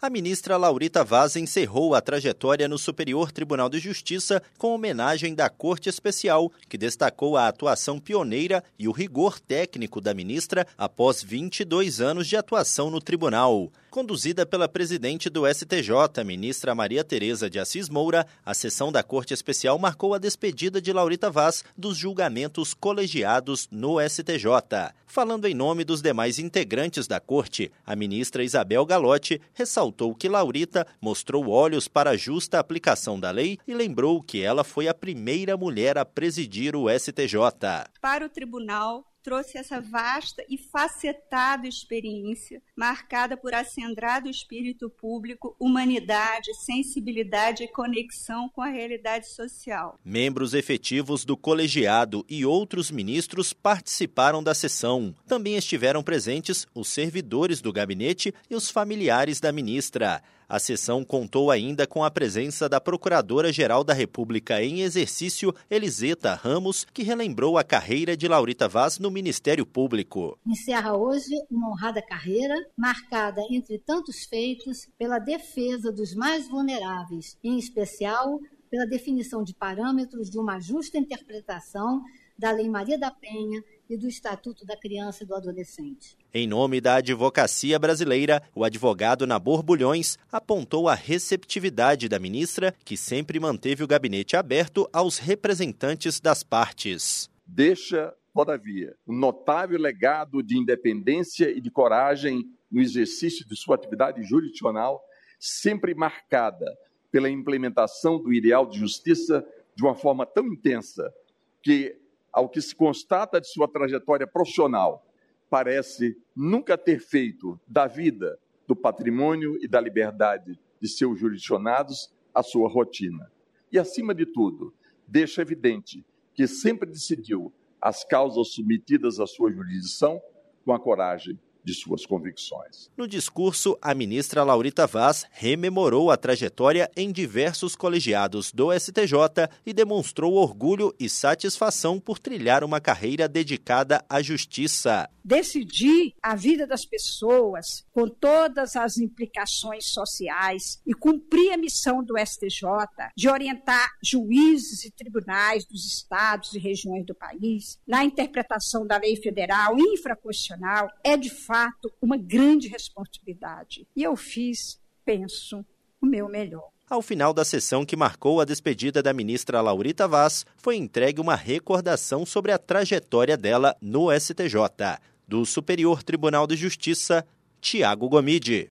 A ministra Laurita Vaz encerrou a trajetória no Superior Tribunal de Justiça com homenagem da Corte Especial, que destacou a atuação pioneira e o rigor técnico da ministra após 22 anos de atuação no tribunal. Conduzida pela presidente do STJ, ministra Maria Tereza de Assis Moura, a sessão da Corte Especial marcou a despedida de Laurita Vaz dos julgamentos colegiados no STJ. Falando em nome dos demais integrantes da Corte, a ministra Isabel Galotti ressaltou que Laurita mostrou olhos para a justa aplicação da lei e lembrou que ela foi a primeira mulher a presidir o STJ. Para o tribunal, trouxe essa vasta e facetada experiência, marcada por acendrado espírito público, humanidade, sensibilidade e conexão com a realidade social. Membros efetivos do colegiado e outros ministros participaram da sessão. Também estiveram presentes os servidores do gabinete e os familiares da ministra. A sessão contou ainda com a presença da Procuradora-Geral da República em exercício, Eliseta Ramos, que relembrou a carreira de Laurita Vaz no Ministério Público. Encerra hoje uma honrada carreira, marcada, entre tantos feitos, pela defesa dos mais vulneráveis, em especial pela definição de parâmetros de uma justa interpretação da Lei Maria da Penha e do Estatuto da Criança e do Adolescente. Em nome da advocacia brasileira, o advogado Nabor Bulhões apontou a receptividade da ministra, que sempre manteve o gabinete aberto aos representantes das partes. Deixa, todavia, um notável legado de independência e de coragem no exercício de sua atividade jurisdicional, sempre marcada pela implementação do ideal de justiça de uma forma tão intensa que ao que se constata de sua trajetória profissional, parece nunca ter feito da vida, do patrimônio e da liberdade de seus jurisdicionados a sua rotina. E, acima de tudo, deixa evidente que sempre decidiu as causas submetidas à sua jurisdição com a coragem de suas convicções. No discurso, a ministra Laurita Vaz rememorou a trajetória em diversos colegiados do STJ e demonstrou orgulho e satisfação por trilhar uma carreira dedicada à justiça. Decidir a vida das pessoas com todas as implicações sociais e cumprir a missão do STJ de orientar juízes e tribunais dos estados e regiões do país na interpretação da lei federal infraconstitucional é de fato fato, uma grande responsabilidade. E eu fiz, penso, o meu melhor. Ao final da sessão que marcou a despedida da ministra Laurita Vaz, foi entregue uma recordação sobre a trajetória dela no STJ. Do Superior Tribunal de Justiça, Tiago Gomide.